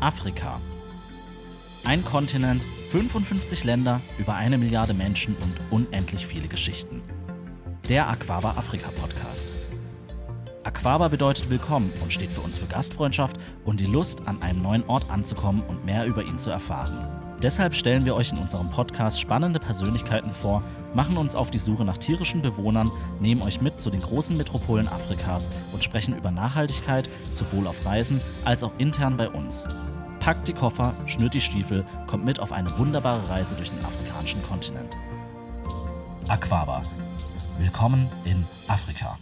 Afrika. Ein Kontinent, 55 Länder, über eine Milliarde Menschen und unendlich viele Geschichten. Der Aquaba Afrika Podcast. Aquaba bedeutet willkommen und steht für uns für Gastfreundschaft und die Lust, an einem neuen Ort anzukommen und mehr über ihn zu erfahren. Deshalb stellen wir euch in unserem Podcast spannende Persönlichkeiten vor, machen uns auf die Suche nach tierischen Bewohnern, nehmen euch mit zu den großen Metropolen Afrikas und sprechen über Nachhaltigkeit, sowohl auf Reisen als auch intern bei uns. Packt die Koffer, schnürt die Stiefel, kommt mit auf eine wunderbare Reise durch den afrikanischen Kontinent. Aquaba. Willkommen in Afrika.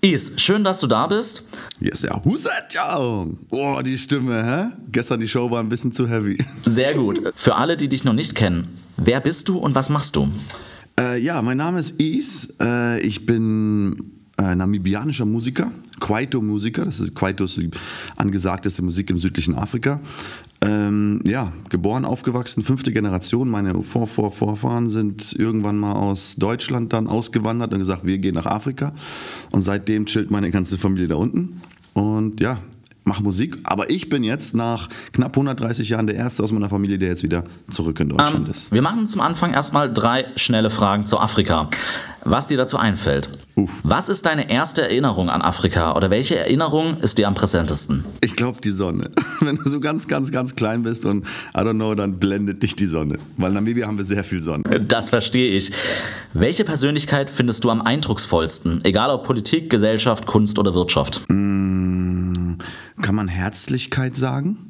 Is, schön, dass du da bist. Yes, ja, Husat, ja. Oh, die Stimme, hä? Gestern die Show war ein bisschen zu heavy. Sehr gut. Für alle, die dich noch nicht kennen, wer bist du und was machst du? Äh, ja, mein Name ist Is. Äh, ich bin äh, namibianischer Musiker, Kwaito-Musiker. Das ist Kwaito ist die angesagteste Musik im südlichen Afrika. Ähm, ja, geboren, aufgewachsen, fünfte Generation. Meine Vor -Vor Vorfahren sind irgendwann mal aus Deutschland dann ausgewandert und gesagt, wir gehen nach Afrika. Und seitdem chillt meine ganze Familie da unten. Und ja, mache Musik. Aber ich bin jetzt nach knapp 130 Jahren der Erste aus meiner Familie, der jetzt wieder zurück in Deutschland Ähm, ist. wir machen zum Anfang erstmal drei schnelle Fragen zu Afrika. Was dir dazu einfällt. Uff. Was ist deine erste Erinnerung an Afrika oder welche Erinnerung ist dir am präsentesten? Ich glaube die Sonne. Wenn du so ganz, ganz, ganz klein bist und I don't know, dann blendet dich die Sonne. Weil in Namibia haben wir sehr viel Sonne. Das verstehe ich. Welche Persönlichkeit findest du am eindrucksvollsten? Egal ob Politik, Gesellschaft, Kunst oder Wirtschaft. Kann man Herzlichkeit sagen?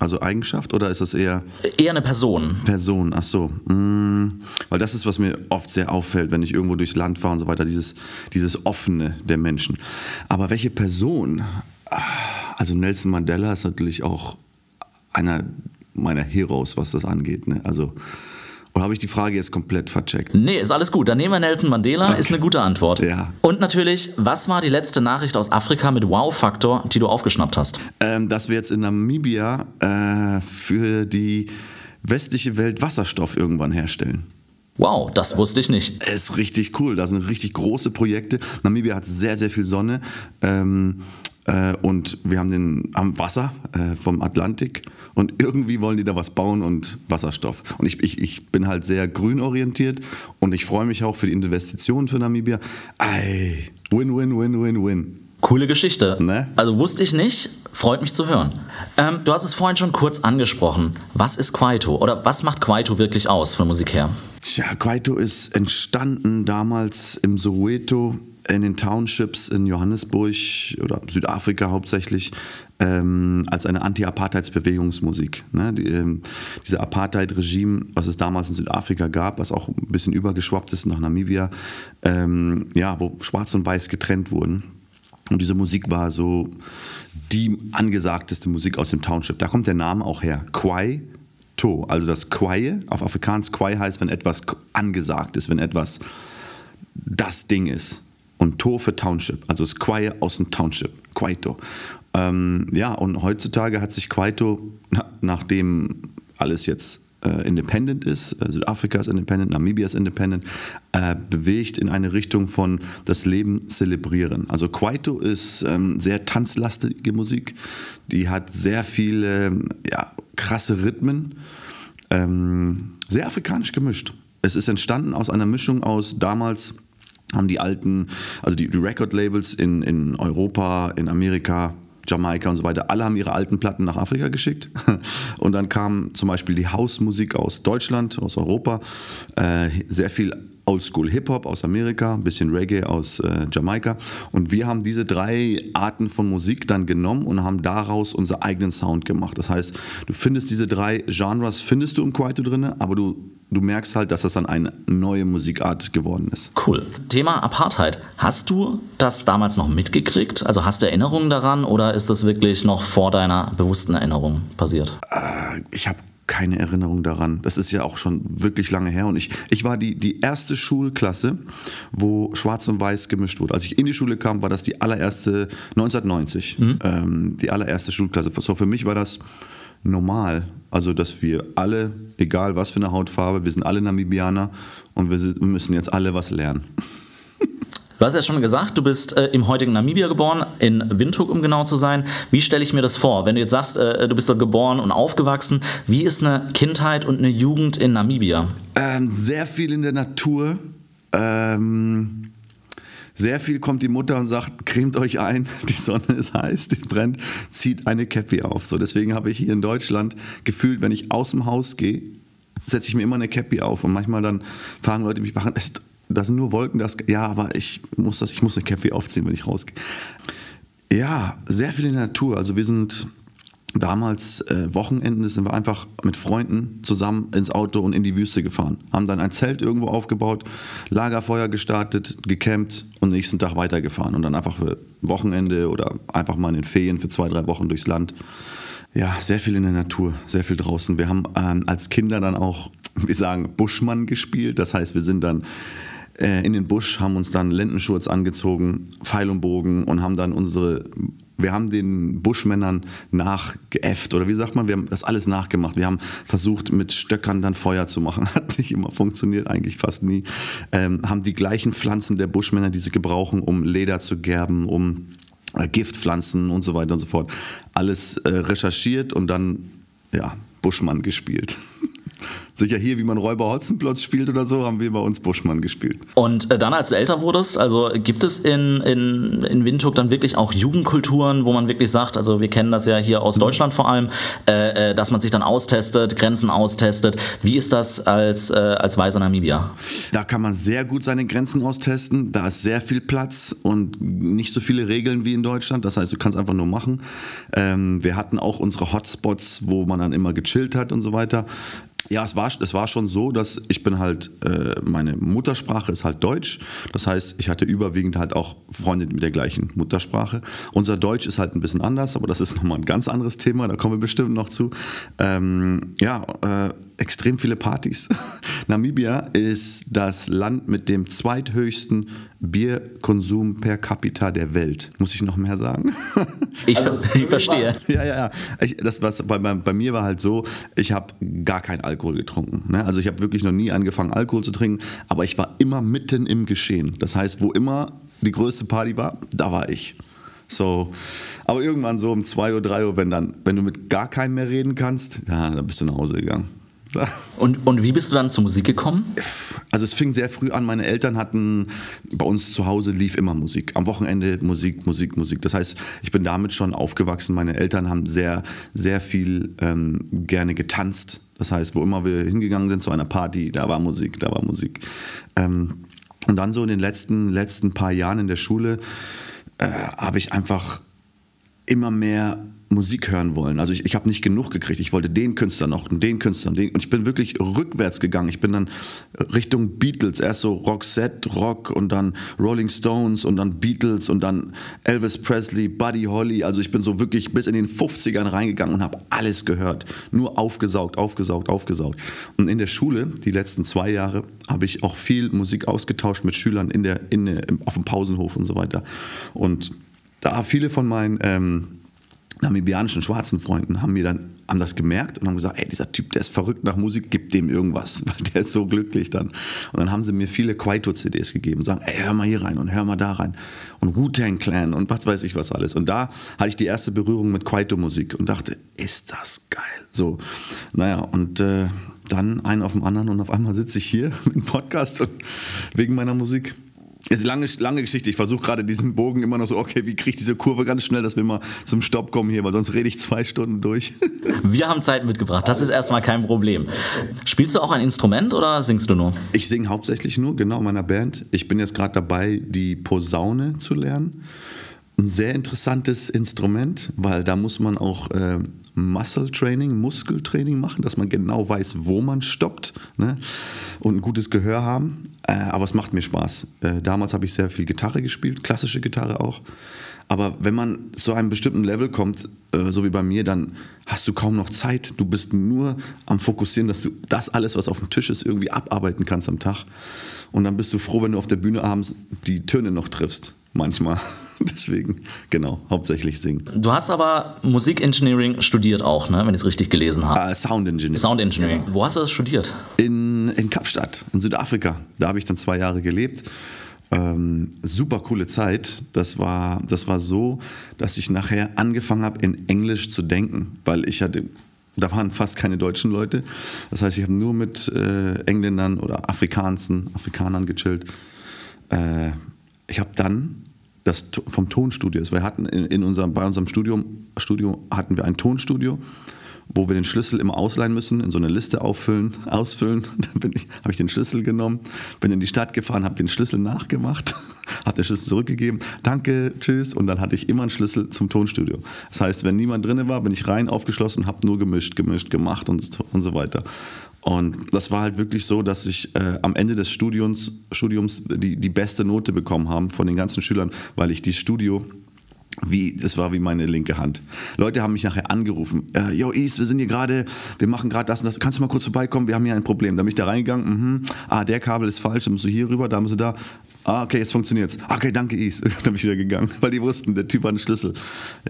Also Eigenschaft oder ist das eher Eher eine Person. Person? Ach so. Mm, weil das ist, was mir oft sehr auffällt, wenn ich irgendwo durchs Land fahre und so weiter, dieses, dieses Offene der Menschen. Aber welche Person? Also Nelson Mandela ist natürlich auch einer meiner Heroes, was das angeht. Ne? Also, oder habe ich die Frage jetzt komplett vercheckt? Nee, ist alles gut. Dann nehmen wir Nelson Mandela, ist eine gute Antwort. Ja. Und natürlich, was war die letzte Nachricht aus Afrika mit Wow-Faktor, die du aufgeschnappt hast? ähm, dass wir jetzt in Namibia äh, für die westliche Welt Wasserstoff irgendwann herstellen. Wow, das wusste ich nicht. ist richtig cool. Da sind richtig große Projekte. Namibia hat sehr, sehr viel Sonne. Ähm, äh, und wir haben, den, haben Wasser äh, vom Atlantik. Und irgendwie wollen die da was bauen und Wasserstoff. Und ich, ich, ich bin halt sehr grün orientiert. Und ich freue mich auch für die Investitionen für Namibia. Ei, win, win, win, win, win. Coole Geschichte. Ne? Also wusste ich nicht, freut mich zu hören. Ähm, du hast es vorhin schon kurz angesprochen. Was ist Kwaito? Oder was macht Kwaito wirklich aus von Musik her? Tja, Kwaito ist entstanden damals im Soweto in den Townships in Johannesburg oder Südafrika hauptsächlich ähm, als eine Anti-Apartheidsbewegungsmusik. Ne? Die, ähm, diese Apartheid-Regime, was es damals in Südafrika gab, was auch ein bisschen übergeschwappt ist nach Namibia, ähm, ja, wo Schwarz und Weiß getrennt wurden. Und diese Musik war so die angesagteste Musik aus dem Township. Da kommt der Name auch her. Kwai To. Also das Kwaie, auf Afrikaans Kwai heißt, wenn etwas angesagt ist, wenn etwas das Ding ist. Und To für Township. Also Kwaie aus dem Township. Kwaito. Ähm, ja, und heutzutage hat sich Kwaito, na, nachdem alles jetzt äh, independent ist, äh, Südafrika ist independent, Namibia ist independent, äh, bewegt in eine Richtung von das Leben zelebrieren. Also Kwaito ist ähm, sehr tanzlastige Musik, die hat sehr viele ja, krasse Rhythmen, ähm, sehr afrikanisch gemischt. Es ist entstanden aus einer Mischung aus damals haben die alten, also die, die Record-Labels in, in Europa, in Amerika, Jamaika und so weiter, alle haben ihre alten Platten nach Afrika geschickt. Und dann kam zum Beispiel die Hausmusik aus Deutschland, aus Europa, äh, sehr viel Oldschool Hip-Hop aus Amerika, ein bisschen Reggae aus äh, Jamaika. Und wir haben diese drei Arten von Musik dann genommen und haben daraus unseren eigenen Sound gemacht. Das heißt, du findest diese drei Genres, findest du im Kwaito drin, aber du, du merkst halt, dass das dann eine neue Musikart geworden ist. Cool. Thema Apartheid. Hast du das damals noch mitgekriegt? Also hast du Erinnerungen daran oder ist das wirklich noch vor deiner bewussten Erinnerung passiert? Äh, ich habe keine Erinnerung daran. Das ist ja auch schon wirklich lange her. Und ich, ich war die, die erste Schulklasse, wo Schwarz und Weiß gemischt wurde. Als ich in die Schule kam, war das die allererste, 1990, ähm, die allererste Schulklasse. So für mich war das normal. Also, dass wir alle, egal was für eine Hautfarbe, wir sind alle Namibianer und wir müssen jetzt alle was lernen. Du hast ja schon gesagt, du bist äh, im heutigen Namibia geboren, in Windhoek, um genau zu sein. Wie stelle ich mir das vor? Wenn du jetzt sagst, äh, du bist dort geboren und aufgewachsen, wie ist eine Kindheit und eine Jugend in Namibia? Ähm, sehr viel in der Natur. Ähm, sehr viel kommt die Mutter und sagt, cremt euch ein, die Sonne ist heiß, die brennt, zieht eine Cappy auf. So, deswegen habe ich hier in Deutschland gefühlt, wenn ich aus dem Haus gehe, setze ich mir immer eine Cappy auf und manchmal dann fragen Leute mich, warum ist da sind nur Wolken, das, ja, aber ich muss, das, ich muss eine Cappy aufziehen, wenn ich rausgehe. Ja, sehr viel in der Natur. Also wir sind damals äh, Wochenenden sind wir einfach mit Freunden zusammen ins Auto und in die Wüste gefahren. Haben dann ein Zelt irgendwo aufgebaut, Lagerfeuer gestartet, gecampt und nächsten Tag weitergefahren. Und dann einfach für Wochenende oder einfach mal in den Ferien für zwei, drei Wochen durchs Land. Ja, sehr viel in der Natur, sehr viel draußen. Wir haben ähm, als Kinder dann auch, wir sagen, Buschmann gespielt. Das heißt, wir sind dann äh, in den Busch, haben uns dann Lendenschurz angezogen, Pfeil und Bogen und haben dann unsere wir haben den Buschmännern nachgeäfft oder wie sagt man, wir haben das alles nachgemacht. Wir haben versucht, mit Stöckern dann Feuer zu machen. Hat nicht immer funktioniert, eigentlich fast nie. Ähm, haben die gleichen Pflanzen der Buschmänner, die sie gebrauchen, um Leder zu gerben, um äh, Giftpflanzen und so weiter und so fort. Alles äh, recherchiert und dann, ja, Buschmann gespielt. sicher hier, wie man Räuber Hotzenplotz spielt oder so, haben wir bei uns Buschmann gespielt. Und äh, dann, als du älter wurdest, also gibt es in, in, in Windhoek dann wirklich auch Jugendkulturen, wo man wirklich sagt, also wir kennen das ja hier aus mhm. Deutschland vor allem, äh, äh, dass man sich dann austestet, Grenzen austestet. Wie ist das als, äh, als weiser Namibier? Da kann man sehr gut seine Grenzen austesten. Da ist sehr viel Platz und nicht so viele Regeln wie in Deutschland. Das heißt, du kannst einfach nur machen. Ähm, wir hatten auch unsere Hotspots, wo man dann immer gechillt hat und so weiter. Ja, es war, es war schon so, dass ich bin halt, äh, meine Muttersprache ist halt Deutsch. Das heißt, ich hatte überwiegend halt auch Freunde mit der gleichen Muttersprache. Unser Deutsch ist halt ein bisschen anders, aber das ist nochmal ein ganz anderes Thema, da kommen wir bestimmt noch zu. Ähm, ja, äh, extrem viele Partys. Namibia ist das Land mit dem zweithöchsten Bierkonsum per capita der Welt. Muss ich noch mehr sagen? Ich, also, ich verstehe. Ja, ja, ja. Ich, das, was, bei, bei, mir war halt so, ich habe gar keinen Alkohol getrunken. Ne? Also ich habe wirklich noch nie angefangen, Alkohol zu trinken, aber ich war immer mitten im Geschehen. Das heißt, wo immer die größte Party war, da war ich. So, aber irgendwann so um 2 Uhr, 3 Uhr, wenn, dann, wenn du mit gar keinem mehr reden kannst, ja, dann bist du nach Hause gegangen. Und, und wie bist du dann zur Musik gekommen? Also es fing sehr früh an. Meine Eltern hatten, bei uns zu Hause lief immer Musik. Am Wochenende Musik, Musik, Musik. Das heißt, ich bin damit schon aufgewachsen. Meine Eltern haben sehr, sehr viel ähm, gerne getanzt. Das heißt, wo immer wir hingegangen sind zu einer Party, da war Musik, da war Musik. Ähm, und dann so in den letzten, letzten paar Jahren in der Schule äh, habe ich einfach immer mehr Musik hören wollen. Also ich, ich habe nicht genug gekriegt. Ich wollte den Künstler noch und den Künstler und den. Und ich bin wirklich rückwärts gegangen. Ich bin dann Richtung Beatles. Erst so Roxette, Rock und dann Rolling Stones und dann Beatles und dann Elvis Presley, Buddy Holly. Also ich bin so wirklich bis in den 50ern reingegangen und habe alles gehört. Nur aufgesaugt, aufgesaugt, aufgesaugt. Und in der Schule, die letzten zwei Jahre, habe ich auch viel Musik ausgetauscht mit Schülern in der, in auf dem Pausenhof und so weiter. Und da viele von meinen ähm, namibianischen schwarzen Freunden haben mir dann haben das gemerkt und haben gesagt, ey, dieser Typ, der ist verrückt nach Musik, gib dem irgendwas, weil der ist so glücklich dann. Und dann haben sie mir viele Kwaito-CDs gegeben sagen, ey, hör mal hier rein und hör mal da rein und Wu-Tang Clan und was weiß ich was alles. Und da hatte ich die erste Berührung mit Kwaito-Musik und dachte, ist das geil. So, naja, und äh, dann einen auf dem anderen und auf einmal sitze ich hier mit einem Podcast wegen meiner Musik. Ist eine lange, lange Geschichte. Ich versuche gerade diesen Bogen immer noch so, okay, wie kriege ich diese Kurve ganz schnell, dass wir mal zum Stopp kommen hier, weil sonst rede ich zwei Stunden durch. Wir haben Zeit mitgebracht, das ist erstmal kein Problem. Spielst du auch ein Instrument oder singst du nur? Ich singe hauptsächlich nur, genau, in meiner Band. Ich bin jetzt gerade dabei, die Posaune zu lernen. Ein sehr interessantes Instrument, weil da muss man auch äh, Muscle Training, Muskeltraining machen, dass man genau weiß, wo man stoppt ne? und ein gutes Gehör haben. Äh, aber es macht mir Spaß. Äh, damals habe ich sehr viel Gitarre gespielt, klassische Gitarre auch. Aber wenn man zu einem bestimmten Level kommt, äh, so wie bei mir, dann hast du kaum noch Zeit. Du bist nur am Fokussieren, dass du das alles, was auf dem Tisch ist, irgendwie abarbeiten kannst am Tag. Und dann bist du froh, wenn du auf der Bühne abends die Töne noch triffst. Manchmal. Deswegen, genau, hauptsächlich singen. Du hast aber Musikengineering studiert auch, ne? wenn ich es richtig gelesen habe. Uh, Sound Engineering. Sound Engineering. Wo hast du das studiert? In, in Kapstadt, in Südafrika. Da habe ich dann zwei Jahre gelebt. Ähm, super coole Zeit. Das war, das war so, dass ich nachher angefangen habe, in Englisch zu denken, weil ich hatte, da waren fast keine deutschen Leute. Das heißt, ich habe nur mit äh, Engländern oder Afrikanern, Afrikanern gechillt. Äh, ich habe dann das vom Tonstudio, wir hatten in, in unserem, bei unserem Studium, Studio hatten wir ein Tonstudio wo wir den Schlüssel immer ausleihen müssen, in so eine Liste auffüllen, ausfüllen. Dann habe ich den Schlüssel genommen, bin in die Stadt gefahren, habe den Schlüssel nachgemacht, habe den Schlüssel zurückgegeben, danke, tschüss und dann hatte ich immer einen Schlüssel zum Tonstudio. Das heißt, wenn niemand drin war, bin ich rein, aufgeschlossen, habe nur gemischt, gemischt, gemacht und, und so weiter. Und das war halt wirklich so, dass ich äh, am Ende des Studiums, Studiums die, die beste Note bekommen habe von den ganzen Schülern, weil ich die Studio wie, das war wie meine linke Hand. Leute haben mich nachher angerufen. Äh, Yo, Is, wir sind hier gerade, wir machen gerade das und das. Kannst du mal kurz vorbeikommen? Wir haben hier ein Problem. Da bin ich da reingegangen. Mhm. Ah, der Kabel ist falsch. Dann musst du hier rüber, da musst du da. Ah, okay, jetzt funktioniert's. Okay, danke, Is. dann bin ich wieder gegangen, weil die wussten, der Typ hat einen Schlüssel.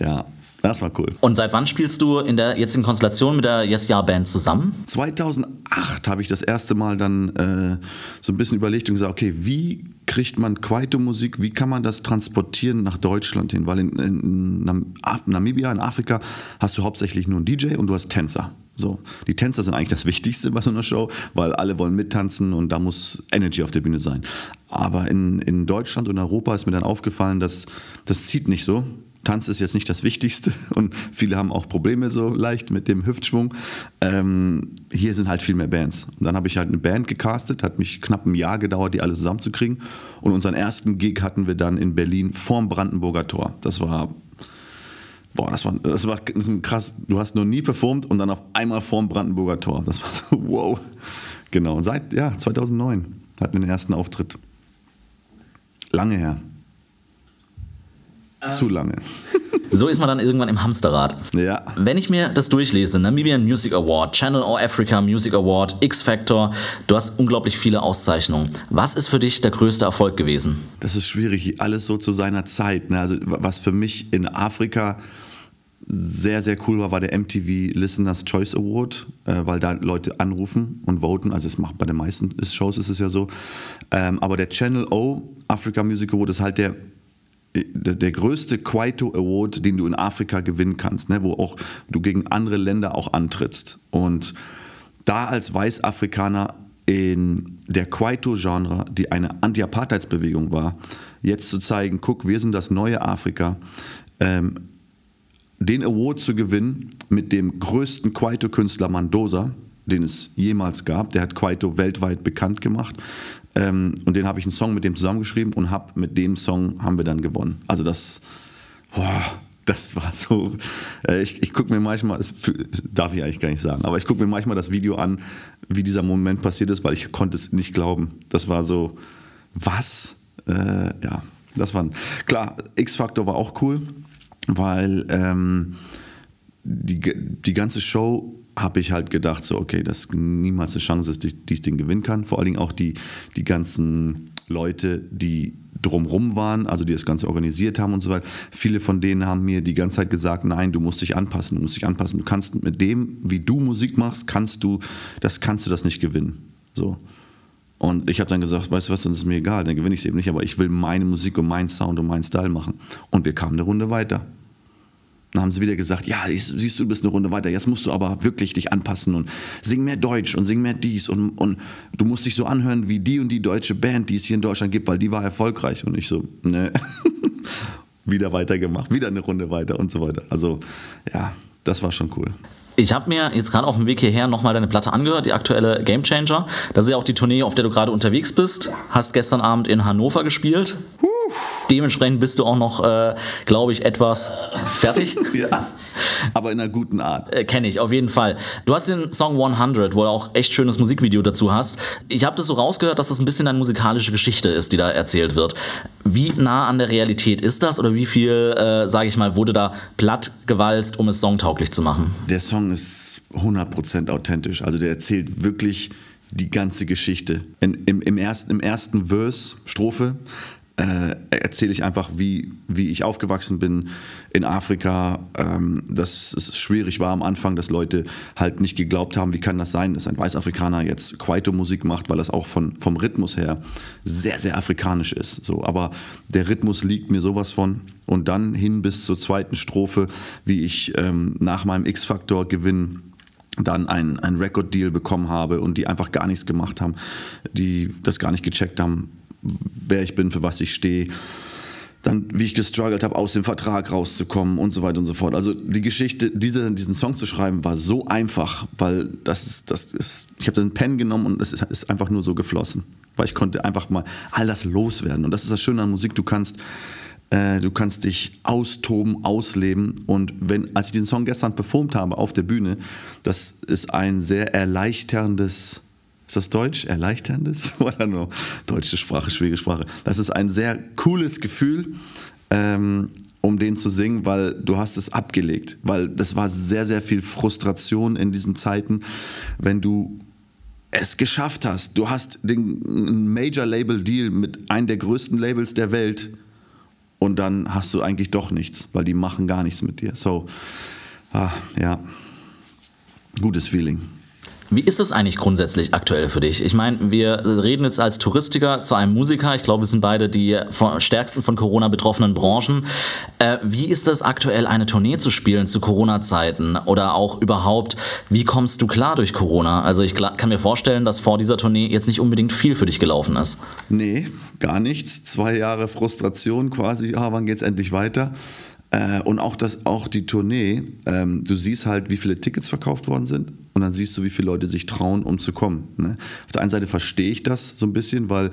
Ja, das war cool. Und seit wann spielst du in der jetzigen Konstellation mit der Yes Ja Band zusammen? 2008 habe ich das erste Mal dann äh, so ein bisschen überlegt und gesagt, okay, wie kriegt man Kwaito-Musik, wie kann man das transportieren nach Deutschland hin? Weil in, in, in Namibia, in Afrika, hast du hauptsächlich nur einen DJ und du hast Tänzer. So, die Tänzer sind eigentlich das Wichtigste bei so einer Show, weil alle wollen mittanzen und da muss Energy auf der Bühne sein. Aber in, in Deutschland und Europa ist mir dann aufgefallen, dass das zieht nicht so. Tanz ist jetzt nicht das Wichtigste und viele haben auch Probleme so leicht mit dem Hüftschwung. Ähm, hier sind halt viel mehr Bands. Und dann habe ich halt eine Band gecastet, hat mich knapp ein Jahr gedauert, die alle zusammenzukriegen. Und unseren ersten Gig hatten wir dann in Berlin vorm Brandenburger Tor. Das war Boah, das war, das war krass. Du hast noch nie performt und dann auf einmal vorm Brandenburger Tor. Das war so, wow. Genau, seit ja, 2009 hatten wir den ersten Auftritt. Lange her. Ähm. Zu lange. So ist man dann irgendwann im Hamsterrad. Ja. Wenn ich mir das durchlese, Namibian Music Award, Channel O Africa Music Award, X Factor, du hast unglaublich viele Auszeichnungen. Was ist für dich der größte Erfolg gewesen? Das ist schwierig, alles so zu seiner Zeit. Ne? Also, was für mich in Afrika sehr, sehr cool war, war der MTV Listeners Choice Award, äh, weil da Leute anrufen und voten. Also es macht bei den meisten Shows ist es ja so. Ähm, aber der Channel O Africa Music Award ist halt der der größte Kwaito Award, den du in Afrika gewinnen kannst, ne, wo auch du gegen andere Länder auch antrittst. Und da als Weißafrikaner in der Kwaito-Genre, die eine Anti-Apartheidsbewegung war, jetzt zu zeigen, guck, wir sind das neue Afrika, ähm, den Award zu gewinnen mit dem größten Kwaito-Künstler Mandosa, den es jemals gab, der hat Kwaito weltweit bekannt gemacht, ähm, und den habe ich einen Song mit dem zusammengeschrieben und hab, mit dem Song haben wir dann gewonnen. Also das, boah, das war so. Äh, ich, ich gucke mir manchmal, das darf ich eigentlich gar nicht sagen, aber ich gucke mir manchmal das Video an, wie dieser Moment passiert ist, weil ich konnte es nicht glauben. Das war so, was? Äh, ja, das war klar. X-Factor war auch cool, weil ähm, die, die ganze Show habe ich halt gedacht, so, okay, dass niemals eine Chance ist, die das Ding gewinnen kann. Vor allen Dingen auch die, die ganzen Leute, die drumrum waren, also die das Ganze organisiert haben und so weiter. Viele von denen haben mir die ganze Zeit gesagt, nein, du musst dich anpassen, du musst dich anpassen. Du kannst mit dem, wie du Musik machst, kannst du, das kannst du das nicht gewinnen. So. Und ich habe dann gesagt, weißt du was, dann ist mir egal, dann gewinne ich es eben nicht, aber ich will meine Musik und meinen Sound und meinen Style machen. Und wir kamen eine Runde weiter. Dann haben sie wieder gesagt, ja, siehst du, du bist eine Runde weiter, jetzt musst du aber wirklich dich anpassen und sing mehr Deutsch und sing mehr dies und, und du musst dich so anhören wie die und die deutsche Band, die es hier in Deutschland gibt, weil die war erfolgreich. Und ich so, ne, wieder weitergemacht, wieder eine Runde weiter und so weiter. Also ja, das war schon cool. Ich habe mir jetzt gerade auf dem Weg hierher nochmal deine Platte angehört, die aktuelle Game Changer. Das ist ja auch die Tournee, auf der du gerade unterwegs bist. Hast gestern Abend in Hannover gespielt. Huh. Dementsprechend bist du auch noch, äh, glaube ich, etwas fertig. ja. Aber in einer guten Art. Äh, Kenne ich, auf jeden Fall. Du hast den Song 100, wo du auch echt schönes Musikvideo dazu hast. Ich habe das so rausgehört, dass das ein bisschen eine musikalische Geschichte ist, die da erzählt wird. Wie nah an der Realität ist das oder wie viel, äh, sage ich mal, wurde da platt gewalzt, um es songtauglich zu machen? Der Song ist 100% authentisch. Also der erzählt wirklich die ganze Geschichte. In, im, im, ersten, Im ersten Verse, Strophe, äh, erzähle ich einfach, wie, wie ich aufgewachsen bin in Afrika, ähm, dass es schwierig war am Anfang, dass Leute halt nicht geglaubt haben, wie kann das sein, dass ein Weißafrikaner jetzt Kwaito-Musik macht, weil das auch von, vom Rhythmus her sehr, sehr afrikanisch ist. So, aber der Rhythmus liegt mir sowas von. Und dann hin bis zur zweiten Strophe, wie ich ähm, nach meinem X-Factor-Gewinn dann ein, ein Record-Deal bekommen habe und die einfach gar nichts gemacht haben, die das gar nicht gecheckt haben, wer ich bin, für was ich stehe. Dann, wie ich gestruggelt habe, aus dem Vertrag rauszukommen und so weiter und so fort. Also die Geschichte, diese, diesen Song zu schreiben, war so einfach, weil das ist, das ist ich habe den Pen genommen und es ist, ist einfach nur so geflossen. Weil ich konnte einfach mal all das loswerden. Und das ist das Schöne an Musik, du kannst äh, du kannst dich austoben, ausleben. Und wenn, als ich den Song gestern performt habe auf der Bühne, das ist ein sehr erleichterndes, ist das Deutsch? Erleichterndes? Oder nur deutsche Sprache, schwierige Sprache. Das ist ein sehr cooles Gefühl. Ähm, um den zu singen, weil du hast es abgelegt, weil das war sehr, sehr viel Frustration in diesen Zeiten, wenn du es geschafft hast. Du hast den Major Label Deal mit einem der größten Labels der Welt und dann hast du eigentlich doch nichts, weil die machen gar nichts mit dir. So, ah, ja, gutes Feeling. Wie ist das eigentlich grundsätzlich aktuell für dich? Ich meine, wir reden jetzt als Touristiker zu einem Musiker. Ich glaube, wir sind beide die stärksten von Corona betroffenen Branchen. Äh, wie ist das aktuell, eine Tournee zu spielen zu Corona-Zeiten? Oder auch überhaupt, wie kommst du klar durch Corona? Also ich kann mir vorstellen, dass vor dieser Tournee jetzt nicht unbedingt viel für dich gelaufen ist. Nee, gar nichts. Zwei Jahre Frustration quasi. Ah, wann geht's endlich weiter? Äh, und auch, das, auch die Tournee, ähm, du siehst halt, wie viele Tickets verkauft worden sind und dann siehst du, wie viele Leute sich trauen, um zu kommen. Ne? Auf der einen Seite verstehe ich das so ein bisschen, weil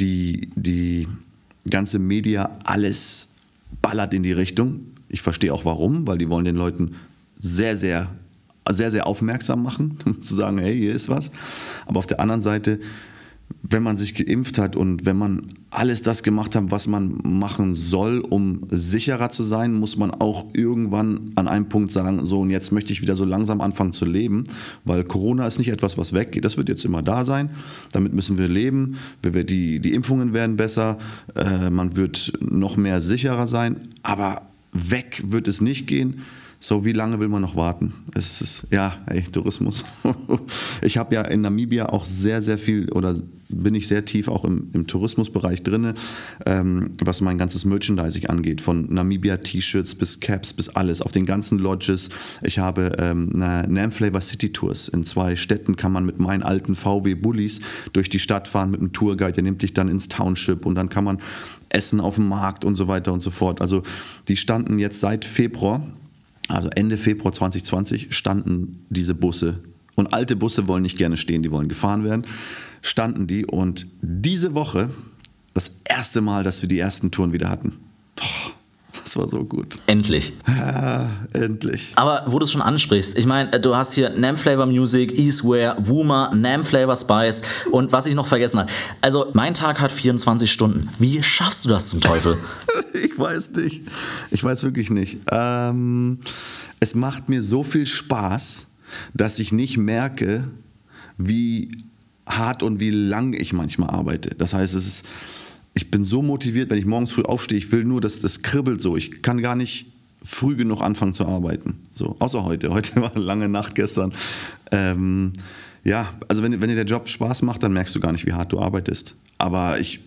die, die ganze Media alles ballert in die Richtung. Ich verstehe auch warum, weil die wollen den Leuten sehr, sehr, sehr, sehr aufmerksam machen, um zu sagen, hey, hier ist was. Aber auf der anderen Seite wenn man sich geimpft hat und wenn man alles das gemacht hat, was man machen soll, um sicherer zu sein, muss man auch irgendwann an einem Punkt sagen, so und jetzt möchte ich wieder so langsam anfangen zu leben, weil Corona ist nicht etwas, was weggeht, das wird jetzt immer da sein, damit müssen wir leben, die, die Impfungen werden besser, äh, man wird noch mehr sicherer sein, aber weg wird es nicht gehen. So, wie lange will man noch warten? Es ist, ja, ey, Tourismus. ich habe ja in Namibia auch sehr, sehr viel oder bin ich sehr tief auch im, im Tourismusbereich drin, ähm, was mein ganzes Merchandising angeht. Von Namibia-T-Shirts bis Caps bis alles, auf den ganzen Lodges. Ich habe ähm, eine Namflavor City Tours. In zwei Städten kann man mit meinen alten VW-Bullies durch die Stadt fahren mit einem Tourguide, der nimmt dich dann ins Township und dann kann man essen auf dem Markt und so weiter und so fort. Also die standen jetzt seit Februar also Ende Februar 2020 standen diese Busse. Und alte Busse wollen nicht gerne stehen, die wollen gefahren werden, standen die. Und diese Woche das erste Mal, dass wir die ersten Touren wieder hatten. Das war so gut. Endlich. Ja, endlich. Aber wo du es schon ansprichst, ich meine, du hast hier Nam Flavor Music, Eastware, Woomer, Nam Flavor Spice und was ich noch vergessen habe. Also, mein Tag hat 24 Stunden. Wie schaffst du das zum Teufel? ich weiß nicht. Ich weiß wirklich nicht. Ähm, es macht mir so viel Spaß, dass ich nicht merke, wie hart und wie lang ich manchmal arbeite. Das heißt, es ist ich bin so motiviert, wenn ich morgens früh aufstehe, ich will nur, dass das kribbelt so. Ich kann gar nicht früh genug anfangen zu arbeiten. So, außer heute. Heute war eine lange Nacht gestern. Ähm, ja, also wenn, wenn dir der Job Spaß macht, dann merkst du gar nicht, wie hart du arbeitest. Aber ich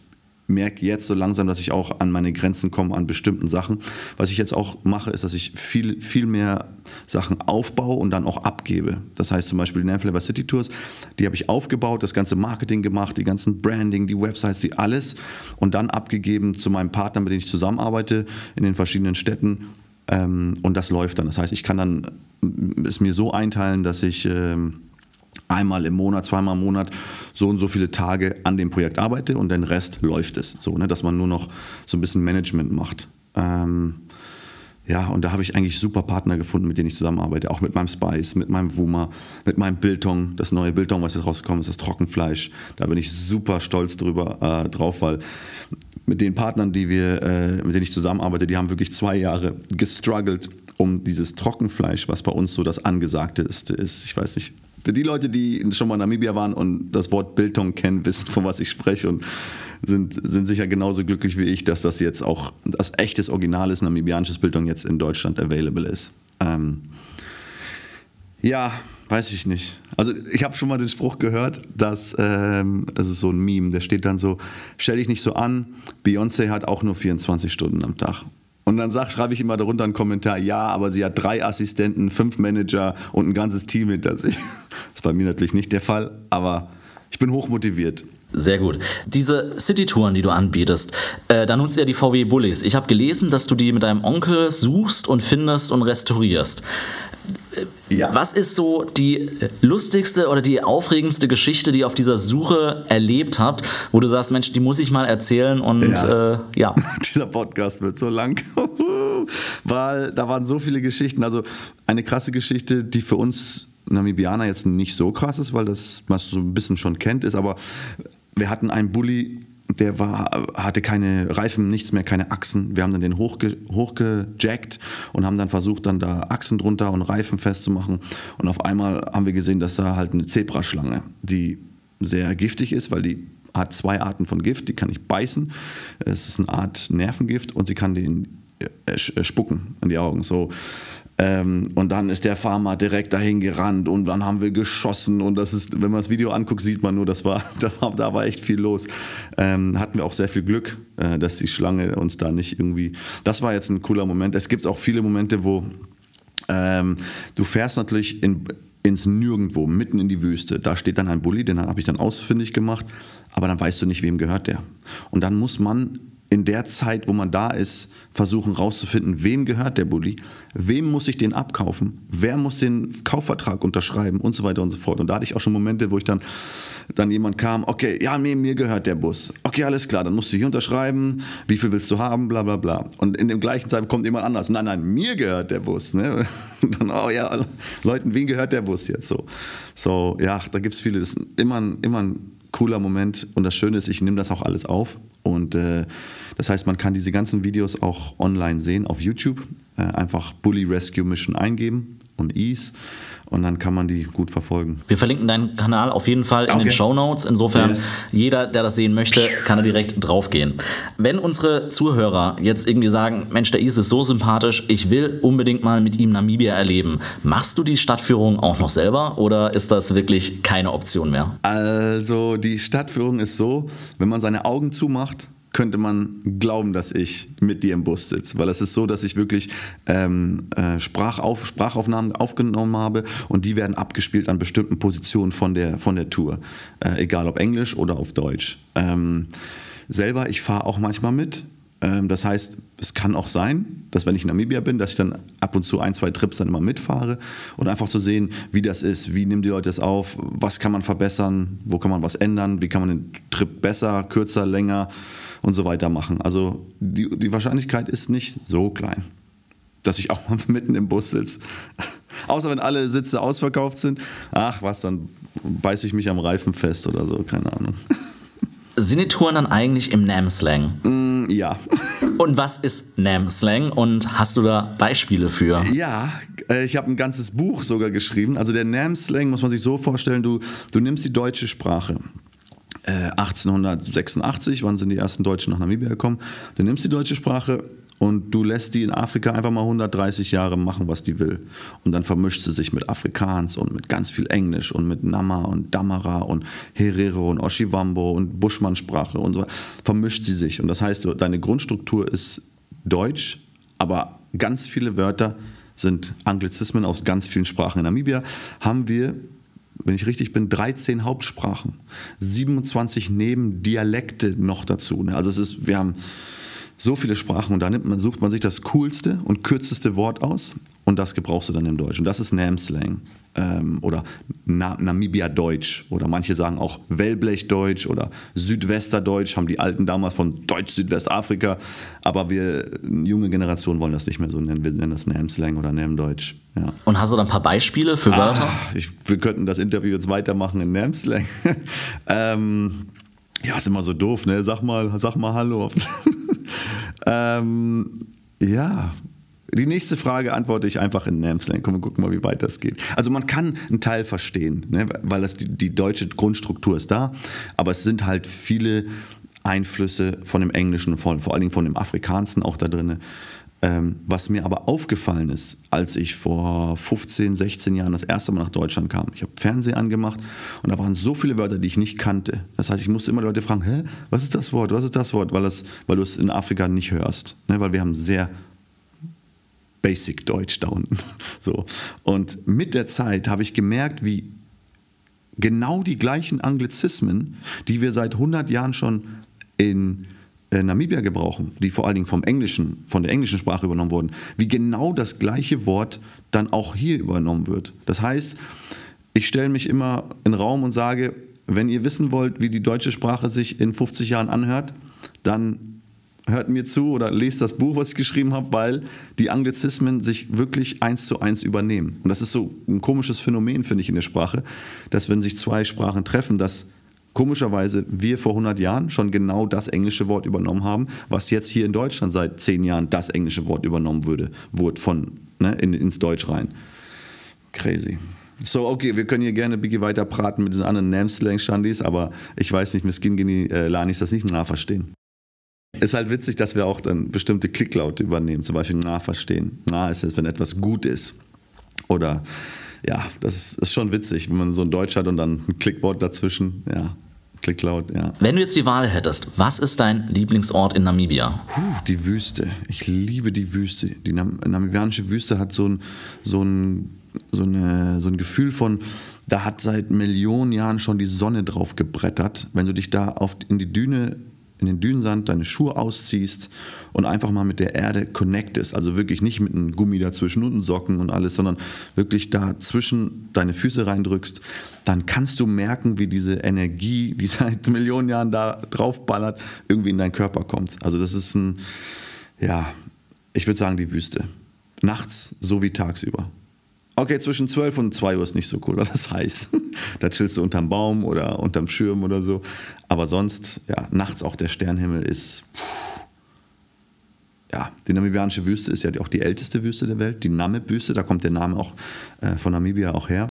merke jetzt so langsam, dass ich auch an meine Grenzen komme an bestimmten Sachen. Was ich jetzt auch mache, ist, dass ich viel, viel mehr Sachen aufbaue und dann auch abgebe. Das heißt zum Beispiel die Nanflavor City Tours, die habe ich aufgebaut, das ganze Marketing gemacht, die ganzen Branding, die Websites, die alles und dann abgegeben zu meinem Partner, mit dem ich zusammenarbeite in den verschiedenen Städten. Ähm, und das läuft dann. Das heißt, ich kann dann es mir so einteilen, dass ich ähm, einmal im Monat, zweimal im Monat so und so viele Tage an dem Projekt arbeite und den Rest läuft es. So, ne, dass man nur noch so ein bisschen Management macht. Ähm, ja, und da habe ich eigentlich super Partner gefunden, mit denen ich zusammenarbeite. Auch mit meinem Spice, mit meinem Wuma, mit meinem Biltong. Das neue Biltong, was jetzt rausgekommen ist, das Trockenfleisch. Da bin ich super stolz drüber, äh, drauf, weil mit den Partnern, die wir, äh, mit denen ich zusammenarbeite, die haben wirklich zwei Jahre gestruggelt, um dieses Trockenfleisch, was bei uns so das Angesagte ist. ist ich weiß nicht, für die Leute, die schon mal in Namibia waren und das Wort Biltong kennen, wissen, von was ich spreche und sind, sind sicher genauso glücklich wie ich, dass das jetzt auch das echtes, originales namibianisches Biltong jetzt in Deutschland available ist. Ähm, ja, weiß ich nicht. Also ich habe schon mal den Spruch gehört, dass, ähm, also so ein Meme, der steht dann so, stell dich nicht so an, Beyoncé hat auch nur 24 Stunden am Tag. Und dann sag, schreibe ich immer darunter einen Kommentar, ja, aber sie hat drei Assistenten, fünf Manager und ein ganzes Team hinter sich. Das ist bei mir natürlich nicht der Fall, aber ich bin hochmotiviert. Sehr gut. Diese City-Touren, die du anbietest, äh, da nutzt ihr ja die VW Bullies. Ich habe gelesen, dass du die mit deinem Onkel suchst und findest und restaurierst. Ja. Was ist so die lustigste oder die aufregendste Geschichte, die ihr auf dieser Suche erlebt habt, wo du sagst, Mensch, die muss ich mal erzählen und ja. Äh, ja. Dieser Podcast wird so lang, weil da waren so viele Geschichten. Also eine krasse Geschichte, die für uns Namibianer jetzt nicht so krass ist, weil das, was so ein bisschen schon kennt, ist, aber wir hatten einen Bulli, der war, hatte keine Reifen, nichts mehr, keine Achsen. Wir haben dann den hochge, hochgejackt und haben dann versucht, dann da Achsen drunter und Reifen festzumachen. Und auf einmal haben wir gesehen, dass da halt eine Zebraschlange, die sehr giftig ist, weil die hat zwei Arten von Gift. Die kann ich beißen. Es ist eine Art Nervengift und sie kann den äh, äh, spucken in die Augen. So ähm, und dann ist der Farmer direkt dahin gerannt und dann haben wir geschossen und das ist, wenn man das Video anguckt, sieht man nur, das war, da, da war echt viel los. Ähm, hatten wir auch sehr viel Glück, äh, dass die Schlange uns da nicht irgendwie. Das war jetzt ein cooler Moment. Es gibt auch viele Momente, wo ähm, du fährst natürlich in, ins Nirgendwo, mitten in die Wüste. Da steht dann ein Bulli, den habe ich dann ausfindig gemacht, aber dann weißt du nicht, wem gehört der. Und dann muss man in der Zeit, wo man da ist, versuchen rauszufinden, wem gehört der Bulli, wem muss ich den abkaufen, wer muss den Kaufvertrag unterschreiben und so weiter und so fort. Und da hatte ich auch schon Momente, wo ich dann, dann jemand kam, okay, ja, mir, mir gehört der Bus. Okay, alles klar, dann musst du hier unterschreiben, wie viel willst du haben, bla bla bla. Und in dem gleichen Zeit kommt jemand anders, nein, nein, mir gehört der Bus. Ne? Und dann, oh ja, Leuten, wem gehört der Bus jetzt so? So, ja, da gibt es viele, das ist immer, immer ein cooler Moment. Und das Schöne ist, ich nehme das auch alles auf. Und äh, das heißt, man kann diese ganzen Videos auch online sehen auf YouTube. Äh, einfach Bully Rescue Mission eingeben und Ease und dann kann man die gut verfolgen. Wir verlinken deinen Kanal auf jeden Fall in okay. den Show Notes. Insofern, yes. jeder, der das sehen möchte, kann da direkt draufgehen. Wenn unsere Zuhörer jetzt irgendwie sagen, Mensch, der Is ist so sympathisch, ich will unbedingt mal mit ihm Namibia erleben, machst du die Stadtführung auch noch selber oder ist das wirklich keine Option mehr? Also die Stadtführung ist so, wenn man seine Augen zumacht, könnte man glauben, dass ich mit dir im Bus sitze. Weil es ist so, dass ich wirklich ähm, äh, Sprachauf, Sprachaufnahmen aufgenommen habe und die werden abgespielt an bestimmten Positionen von der, von der Tour. Äh, egal ob Englisch oder auf Deutsch. Ähm, selber, ich fahre auch manchmal mit. Ähm, das heißt, es kann auch sein, dass wenn ich in Namibia bin, dass ich dann ab und zu ein, zwei Trips dann immer mitfahre und einfach zu sehen, wie das ist, wie nehmen die Leute das auf, was kann man verbessern, wo kann man was ändern, wie kann man den Trip besser, kürzer, länger und so weiter machen. Also die, die Wahrscheinlichkeit ist nicht so klein, dass ich auch mal mitten im Bus sitze. Außer wenn alle Sitze ausverkauft sind. Ach was, dann beiße ich mich am Reifen fest oder so, keine Ahnung. Sind die Touren dann eigentlich im Nam-Slang? Mm, ja. Und was ist Nam-Slang und hast du da Beispiele für? Ja, äh, ich habe ein ganzes Buch sogar geschrieben. Also der Nam-Slang muss man sich so vorstellen, du, du nimmst die deutsche Sprache. 1886, äh, wann sind die ersten Deutschen nach Namibia gekommen? Du nimmst die deutsche Sprache und du lässt die in Afrika einfach mal 130 Jahre machen, was die will. Und dann vermischt sie sich mit Afrikaans und mit ganz viel Englisch und mit Nama und Damara und Herero und Oshiwambo und Buschmannsprache und so. Vermischt sie sich. Und das heißt, deine Grundstruktur ist Deutsch, aber ganz viele Wörter sind Anglizismen aus ganz vielen Sprachen. In Namibia haben wir wenn ich richtig bin, 13 Hauptsprachen, 27 Nebendialekte noch dazu. Ne? Also es ist, wir haben so viele Sprachen und da nimmt man, sucht man sich das coolste und kürzeste Wort aus und das gebrauchst du dann im Deutsch. Und das ist Nam-Slang ähm, oder Na Namibia-Deutsch oder manche sagen auch Wellblech-Deutsch oder Südwesterdeutsch, haben die Alten damals von Deutsch-Südwestafrika. Aber wir, junge Generationen wollen das nicht mehr so nennen. Wir nennen das Nam-Slang oder Nam-Deutsch. Ja. Und hast du da ein paar Beispiele für Wörter? Ah, ich, wir könnten das Interview jetzt weitermachen in Nam-Slang. ähm, ja, ist immer so doof, ne? Sag mal, sag mal Hallo. ähm, ja, Die nächste Frage antworte ich einfach in Namslang. Komm, wir gucken mal, wie weit das geht. Also man kann einen Teil verstehen, ne? weil das die, die deutsche Grundstruktur ist da, aber es sind halt viele Einflüsse von dem Englischen, vor, vor allen Dingen von dem Afrikanischen auch da drin. Ähm, was mir aber aufgefallen ist, als ich vor 15, 16 Jahren das erste Mal nach Deutschland kam, ich habe Fernsehen angemacht und da waren so viele Wörter, die ich nicht kannte. Das heißt, ich musste immer Leute fragen, hä, was ist das Wort, was ist das Wort, weil, das, weil du es in Afrika nicht hörst. Ne? Weil wir haben sehr Basic Deutsch da unten. So. Und mit der Zeit habe ich gemerkt, wie genau die gleichen Anglizismen, die wir seit 100 Jahren schon in Namibia gebrauchen, die vor allen Dingen vom Englischen, von der englischen Sprache übernommen wurden, wie genau das gleiche Wort dann auch hier übernommen wird. Das heißt, ich stelle mich immer in den Raum und sage, wenn ihr wissen wollt, wie die deutsche Sprache sich in 50 Jahren anhört, dann hört mir zu oder lest das Buch, was ich geschrieben habe, weil die Anglizismen sich wirklich eins zu eins übernehmen. Und das ist so ein komisches Phänomen, finde ich, in der Sprache, dass wenn sich zwei Sprachen treffen, dass komischerweise wir vor 100 Jahren schon genau das englische Wort übernommen haben, was jetzt hier in Deutschland seit 10 Jahren das englische Wort übernommen würde, wurde von ne, in, ins Deutsch rein. Crazy. So, okay, wir können hier gerne Biggie weiter praten mit diesen anderen Namslang-Shandis, aber ich weiß nicht, Miskin Gini äh, Lanis das nicht nachverstehen. Ist halt witzig, dass wir auch dann bestimmte Klicklaute übernehmen, zum Beispiel nah. Na ist es, wenn etwas gut ist. Oder ja, das ist schon witzig, wenn man so ein Deutsch hat und dann ein Klickwort dazwischen. Ja, Klicklaut, ja. Wenn du jetzt die Wahl hättest, was ist dein Lieblingsort in Namibia? Puh, die Wüste. Ich liebe die Wüste. Die Nam namibianische Wüste hat so ein, so, ein, so, eine, so ein Gefühl von, da hat seit Millionen Jahren schon die Sonne drauf gebrettert. Wenn du dich da auf, in die Düne in den Dünensand deine Schuhe ausziehst und einfach mal mit der Erde connectest. Also wirklich nicht mit einem Gummi dazwischen und Socken und alles, sondern wirklich dazwischen deine Füße reindrückst, dann kannst du merken, wie diese Energie, die seit Millionen Jahren da draufballert, irgendwie in deinen Körper kommt. Also das ist ein, ja, ich würde sagen die Wüste. Nachts so wie tagsüber. Okay, zwischen 12 und 2 Uhr ist nicht so cool, weil das heiß. da chillst du unterm Baum oder unterm Schirm oder so. Aber sonst, ja, nachts auch der Sternhimmel ist. Pff, ja, die namibianische Wüste ist ja auch die älteste Wüste der Welt, die Namib-Wüste, da kommt der Name auch äh, von Namibia auch her.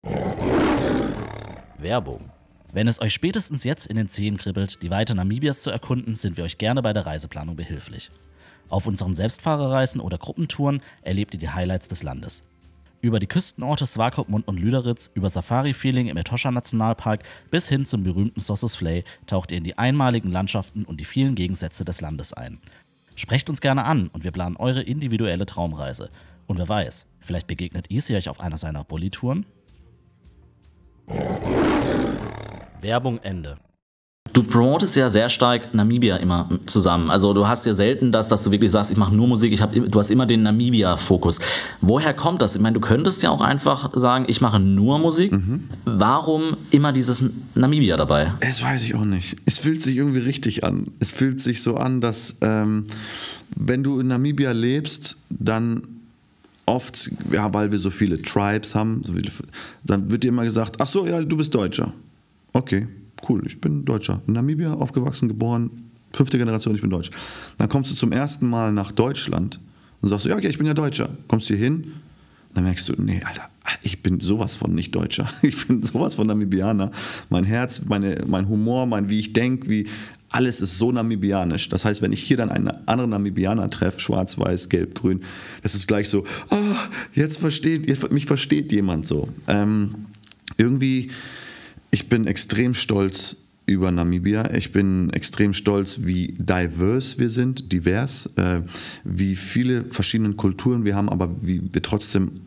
Werbung. Wenn es euch spätestens jetzt in den Zehen kribbelt, die Weite Namibias zu erkunden, sind wir euch gerne bei der Reiseplanung behilflich. Auf unseren Selbstfahrerreisen oder Gruppentouren erlebt ihr die Highlights des Landes. Über die Küstenorte Swakopmund und Lüderitz, über Safari-Feeling im Etosha Nationalpark bis hin zum berühmten Sossus Flay taucht ihr in die einmaligen Landschaften und die vielen Gegensätze des Landes ein. Sprecht uns gerne an und wir planen eure individuelle Traumreise. Und wer weiß, vielleicht begegnet Easy euch auf einer seiner Bulli-Touren? Werbung Ende. Du promotest ja sehr stark Namibia immer zusammen. Also du hast ja selten das, dass du wirklich sagst, ich mache nur Musik, ich hab, du hast immer den Namibia-Fokus. Woher kommt das? Ich meine, du könntest ja auch einfach sagen, ich mache nur Musik. Mhm. Warum immer dieses Namibia dabei? Das weiß ich auch nicht. Es fühlt sich irgendwie richtig an. Es fühlt sich so an, dass ähm, wenn du in Namibia lebst, dann oft, ja, weil wir so viele Tribes haben, so viele, dann wird dir immer gesagt, ach so, ja, du bist Deutscher. Okay cool, ich bin Deutscher. In Namibia aufgewachsen, geboren, fünfte Generation, ich bin Deutsch. Dann kommst du zum ersten Mal nach Deutschland und sagst, ja, okay, ich bin ja Deutscher. Kommst hier hin, dann merkst du, nee, Alter, ich bin sowas von nicht Deutscher. Ich bin sowas von Namibianer. Mein Herz, meine, mein Humor, mein wie ich denke, wie alles ist so namibianisch. Das heißt, wenn ich hier dann einen anderen Namibianer treffe, schwarz, weiß, gelb, grün, das ist gleich so, oh, jetzt versteht, jetzt, mich versteht jemand so. Ähm, irgendwie ich bin extrem stolz über Namibia. Ich bin extrem stolz, wie diverse wir sind, divers, äh, wie viele verschiedene Kulturen wir haben, aber wie wir trotzdem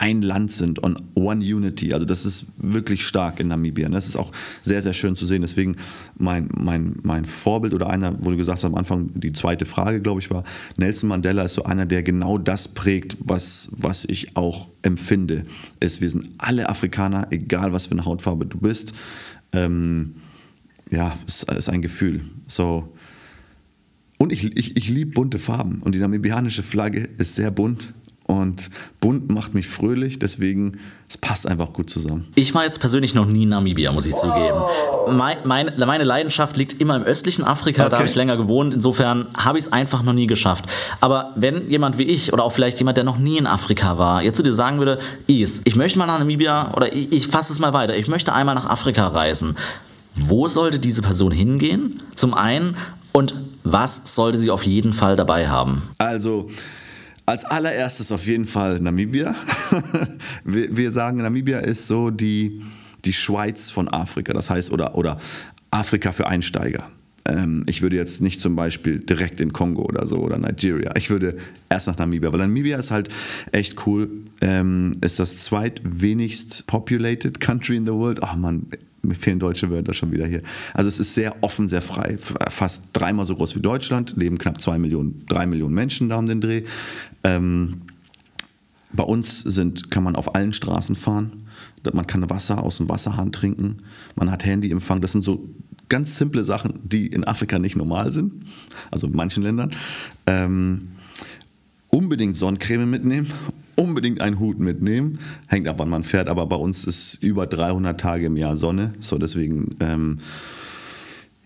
ein Land sind und One Unity. Also das ist wirklich stark in Namibia. Das ist auch sehr, sehr schön zu sehen. Deswegen mein, mein, mein Vorbild oder einer, wo du gesagt hast am Anfang, die zweite Frage, glaube ich, war, Nelson Mandela ist so einer, der genau das prägt, was, was ich auch empfinde. Ist, wir sind alle Afrikaner, egal was für eine Hautfarbe du bist. Ähm, ja, es ist ein Gefühl. So. Und ich, ich, ich liebe bunte Farben. Und die namibianische Flagge ist sehr bunt und bunt macht mich fröhlich, deswegen es passt einfach gut zusammen. Ich war jetzt persönlich noch nie in Namibia, muss ich zugeben. Mein, mein, meine Leidenschaft liegt immer im östlichen Afrika, okay. da habe ich länger gewohnt. Insofern habe ich es einfach noch nie geschafft. Aber wenn jemand wie ich oder auch vielleicht jemand, der noch nie in Afrika war, jetzt zu dir sagen würde, Is, ich möchte mal nach Namibia oder ich, ich fasse es mal weiter, ich möchte einmal nach Afrika reisen. Wo sollte diese Person hingehen? Zum einen und was sollte sie auf jeden Fall dabei haben? Also als allererstes auf jeden Fall Namibia. wir, wir, sagen, Namibia ist so die, die Schweiz von Afrika, das heißt, oder, oder Afrika für Einsteiger. Ähm, ich würde jetzt nicht zum Beispiel direkt in Kongo oder so oder Nigeria. Ich würde erst nach Namibia, weil Namibia ist halt echt cool. Ähm, ist das zweitwenigst populated country in the world. Ach man, mir fehlen deutsche Wörter schon wieder hier. Also es ist sehr offen, sehr frei. Fast dreimal so groß wie Deutschland, leben knapp zwei Millionen, drei Millionen Menschen da um den Dreh. Ähm, bei uns sind, kann man auf allen Straßen fahren. Man kann Wasser aus dem Wasserhahn trinken. Man hat Handyempfang. Das sind so ganz simple Sachen, die in Afrika nicht normal sind. Also in manchen Ländern. Ähm, unbedingt Sonnencreme mitnehmen, unbedingt einen Hut mitnehmen. Hängt ab, wann man fährt, aber bei uns ist über 300 Tage im Jahr Sonne. So deswegen, ähm,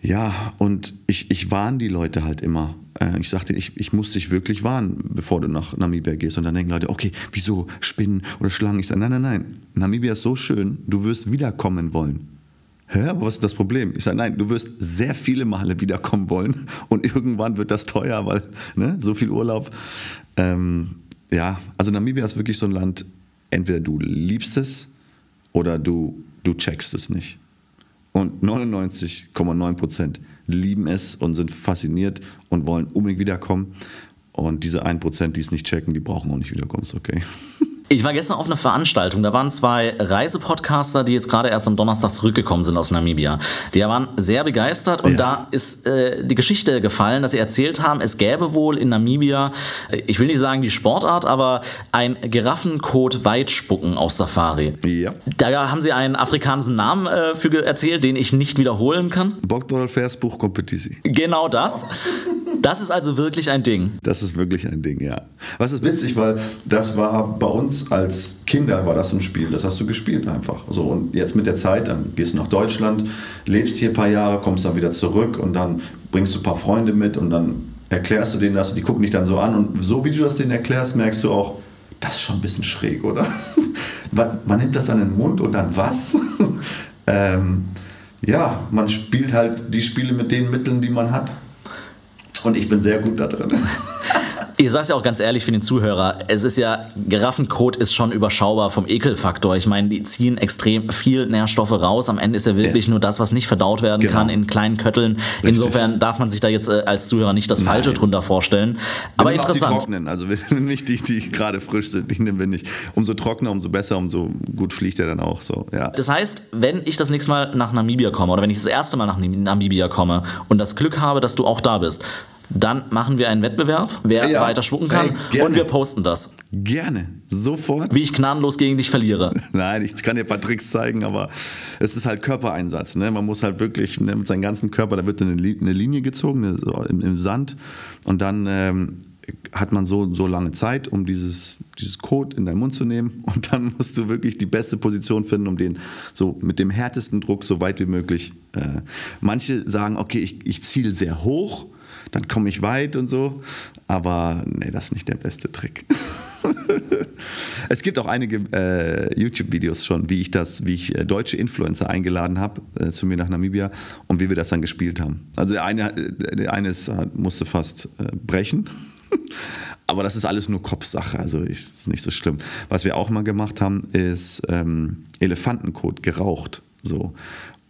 ja, und ich, ich warne die Leute halt immer. Äh, ich sagte, ich, ich muss dich wirklich warnen, bevor du nach Namibia gehst. Und dann denken Leute, okay, wieso Spinnen oder Schlangen? Ich sage, nein, nein, nein. Namibia ist so schön, du wirst wiederkommen wollen. Hä, aber was ist das Problem? Ich sage, nein, du wirst sehr viele Male wiederkommen wollen und irgendwann wird das teuer, weil ne, so viel Urlaub. Ähm, ja, also Namibia ist wirklich so ein Land, entweder du liebst es oder du, du checkst es nicht. Und 99,9 Prozent lieben es und sind fasziniert und wollen unbedingt wiederkommen. Und diese 1 Prozent, die es nicht checken, die brauchen auch nicht wiederkommen. Okay. Ich war gestern auf einer Veranstaltung, da waren zwei Reisepodcaster, die jetzt gerade erst am Donnerstag zurückgekommen sind aus Namibia. Die waren sehr begeistert und ja. da ist äh, die Geschichte gefallen, dass sie erzählt haben, es gäbe wohl in Namibia, äh, ich will nicht sagen die Sportart, aber ein Giraffenkot-Weitspucken auf Safari. Ja. Da haben sie einen afrikanischen Namen äh, für erzählt, den ich nicht wiederholen kann. Bogdorf Versbuch Competitie. Genau das. Das ist also wirklich ein Ding. Das ist wirklich ein Ding, ja. Was ist witzig, weil das war bei uns als Kinder war das ein Spiel, das hast du gespielt einfach. So und jetzt mit der Zeit, dann gehst du nach Deutschland, lebst hier ein paar Jahre, kommst dann wieder zurück und dann bringst du ein paar Freunde mit und dann erklärst du denen das und die gucken dich dann so an und so wie du das denen erklärst, merkst du auch, das ist schon ein bisschen schräg, oder? man nimmt das dann in den Mund und dann was? ähm, ja, man spielt halt die Spiele mit den Mitteln, die man hat. Und ich bin sehr gut da drin. Ich sag's ja auch ganz ehrlich für den Zuhörer, es ist ja, Giraffenkot ist schon überschaubar vom Ekelfaktor. Ich meine, die ziehen extrem viel Nährstoffe raus. Am Ende ist ja wirklich ja. nur das, was nicht verdaut werden genau. kann in kleinen Kötteln. Richtig. Insofern darf man sich da jetzt äh, als Zuhörer nicht das Nein. Falsche drunter vorstellen. Aber wir interessant. Auch die trocknen, also nicht die, die gerade frisch sind, die nehmen wir nicht. Umso trockener, umso besser, umso gut fliegt er dann auch so. Ja. Das heißt, wenn ich das nächste Mal nach Namibia komme oder wenn ich das erste Mal nach Namibia komme und das Glück habe, dass du auch da bist, dann machen wir einen Wettbewerb, wer ja, weiter spucken kann. Hey, und wir posten das. Gerne, sofort. Wie ich gnadenlos gegen dich verliere. Nein, ich kann dir ein paar Tricks zeigen, aber es ist halt Körpereinsatz. Ne? Man muss halt wirklich ne, mit seinem ganzen Körper, da wird eine, eine Linie gezogen eine, im, im, Sand und dann ähm, hat man so, so lange Zeit, um dieses, dieses Code in deinen Mund zu nehmen und dann musst du wirklich die beste Position finden, um den so mit dem härtesten Druck so weit wie möglich. Äh, manche sagen, okay, ich, ich ziele sehr hoch dann komme ich weit und so. Aber nee, das ist nicht der beste Trick. es gibt auch einige äh, YouTube-Videos schon, wie ich das, wie ich äh, deutsche Influencer eingeladen habe äh, zu mir nach Namibia und wie wir das dann gespielt haben. Also der eine, äh, der eine ist, musste fast äh, brechen. Aber das ist alles nur Kopfsache, also ist nicht so schlimm. Was wir auch mal gemacht haben, ist ähm, Elefantenkot geraucht. So.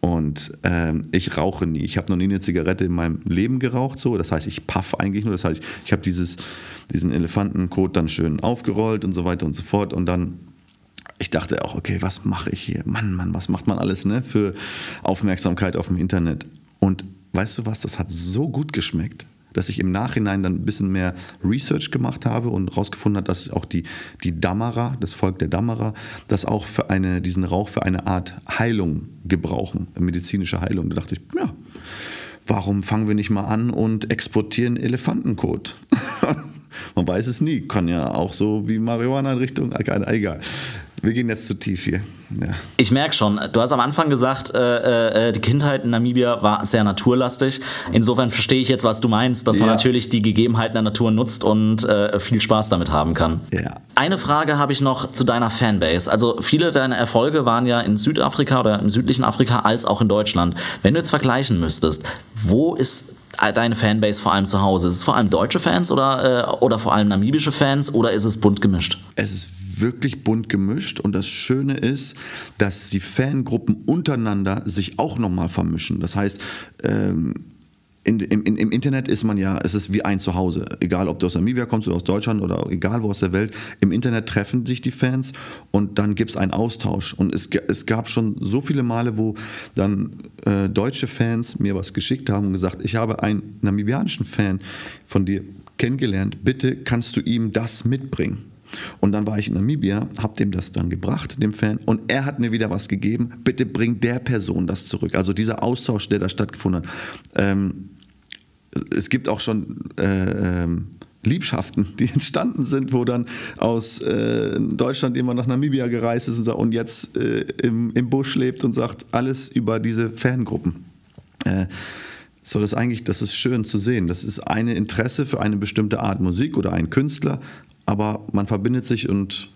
Und ähm, ich rauche nie. Ich habe noch nie eine Zigarette in meinem Leben geraucht. So. Das heißt, ich puff eigentlich nur. Das heißt, ich habe diesen Elefantenkot dann schön aufgerollt und so weiter und so fort. Und dann, ich dachte auch, okay, was mache ich hier? Mann, Mann, was macht man alles ne? für Aufmerksamkeit auf dem Internet? Und weißt du was, das hat so gut geschmeckt dass ich im Nachhinein dann ein bisschen mehr Research gemacht habe und herausgefunden habe, dass auch die, die Dammerer, das Volk der Dammerer, das auch für eine, diesen Rauch für eine Art Heilung gebrauchen, medizinische Heilung. Da dachte ich, ja, warum fangen wir nicht mal an und exportieren Elefantenkot? Man weiß es nie. Kann ja auch so wie Marihuana in Richtung, egal. Wir gehen jetzt zu tief hier. Ja. Ich merke schon, du hast am Anfang gesagt, äh, äh, die Kindheit in Namibia war sehr naturlastig. Insofern verstehe ich jetzt, was du meinst, dass man natürlich die Gegebenheiten der Natur nutzt und äh, viel Spaß damit haben kann. Ja. Eine Frage habe ich noch zu deiner Fanbase. Also viele deiner Erfolge waren ja in Südafrika oder im südlichen Afrika als auch in Deutschland. Wenn du jetzt vergleichen müsstest, wo ist deine Fanbase vor allem zu Hause? Ist es vor allem deutsche Fans oder, äh, oder vor allem namibische Fans oder ist es bunt gemischt? Es ist wirklich bunt gemischt und das Schöne ist, dass die Fangruppen untereinander sich auch nochmal vermischen. Das heißt, ähm, in, im, im, Internet ist man ja, es ist wie ein Zuhause. Egal, ob du aus Namibia kommst oder aus Deutschland oder egal wo aus der Welt. Im Internet treffen sich die Fans und dann gibt es einen Austausch. Und es, es gab schon so viele Male, wo dann äh, deutsche Fans mir was geschickt haben und gesagt, ich habe einen namibianischen Fan von dir kennengelernt, bitte kannst du ihm das mitbringen. Und dann war ich in Namibia, habe dem das dann gebracht, dem Fan, und er hat mir wieder was gegeben. Bitte bring der Person das zurück. Also dieser Austausch, der da stattgefunden hat. Ähm, es gibt auch schon äh, ähm, Liebschaften, die entstanden sind, wo dann aus äh, Deutschland jemand nach Namibia gereist ist und, und jetzt äh, im, im Busch lebt und sagt alles über diese Fangruppen. Äh, so das eigentlich, das ist schön zu sehen. Das ist eine Interesse für eine bestimmte Art Musik oder einen Künstler aber man verbindet sich und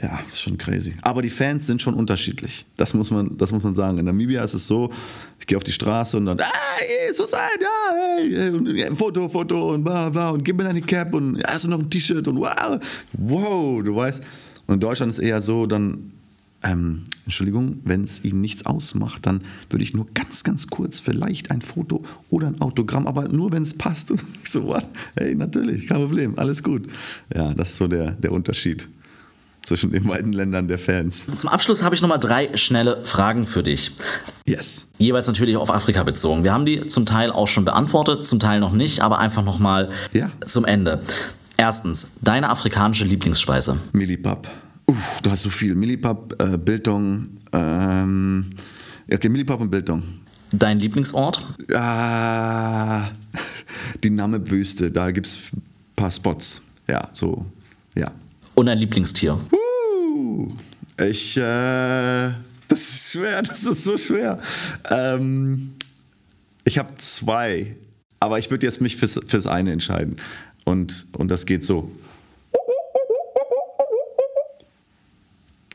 ja, ist schon crazy. Aber die Fans sind schon unterschiedlich. Das muss man, das muss man sagen. In Namibia ist es so, ich gehe auf die Straße und dann, hey, sein, ja, hey, und, ja, Foto, Foto und bla bla und gib mir deine Cap und hast du noch ein T-Shirt und wow, wow, du weißt. Und in Deutschland ist eher so, dann ähm, Entschuldigung, wenn es Ihnen nichts ausmacht, dann würde ich nur ganz, ganz kurz vielleicht ein Foto oder ein Autogramm, aber nur wenn es passt. ich so, what? Hey, natürlich, kein Problem, alles gut. Ja, das ist so der, der Unterschied zwischen den beiden Ländern der Fans. Zum Abschluss habe ich nochmal drei schnelle Fragen für dich. Yes. Jeweils natürlich auf Afrika bezogen. Wir haben die zum Teil auch schon beantwortet, zum Teil noch nicht, aber einfach nochmal ja. zum Ende. Erstens, deine afrikanische Lieblingsspeise? Millipap. Uff, du hast so viel. Millipap, äh, Bildung. Ähm, okay, Millipap und Bildung. Dein Lieblingsort? Ah, die Namib-Wüste. Da gibt es ein paar Spots. Ja, so, ja. Und dein Lieblingstier? Uh, ich, äh, das ist schwer, das ist so schwer. Ähm, ich habe zwei, aber ich würde jetzt mich fürs, fürs eine entscheiden. Und, und das geht so.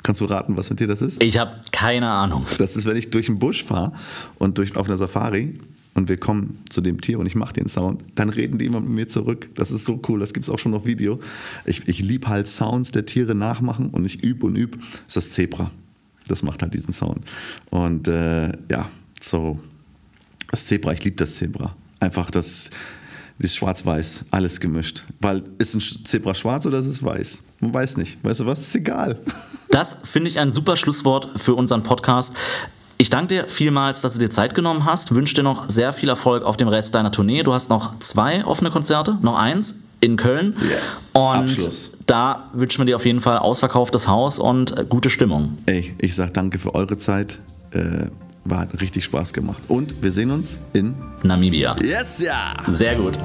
Kannst du raten, was für ein Tier das ist? Ich habe keine Ahnung. Das ist, wenn ich durch den Busch fahre und durch, auf einer Safari und wir kommen zu dem Tier und ich mache den Sound, dann reden die immer mit mir zurück. Das ist so cool, das gibt es auch schon auf Video. Ich, ich liebe halt Sounds der Tiere nachmachen und ich übe und übe. Das ist das Zebra. Das macht halt diesen Sound. Und äh, ja, so das Zebra, ich liebe das Zebra. Einfach das ist schwarz-weiß, alles gemischt. Weil ist ein Zebra schwarz oder ist es weiß? Man weiß nicht. Weißt du was? Ist egal. Das finde ich ein super Schlusswort für unseren Podcast. Ich danke dir vielmals, dass du dir Zeit genommen hast. Wünsche dir noch sehr viel Erfolg auf dem Rest deiner Tournee. Du hast noch zwei offene Konzerte, noch eins in Köln. Yes. Und Abschluss. da wünschen wir dir auf jeden Fall ausverkauftes Haus und gute Stimmung. Ey, ich sage danke für eure Zeit. Äh, war richtig Spaß gemacht. Und wir sehen uns in Namibia. Yes, ja. Sehr gut.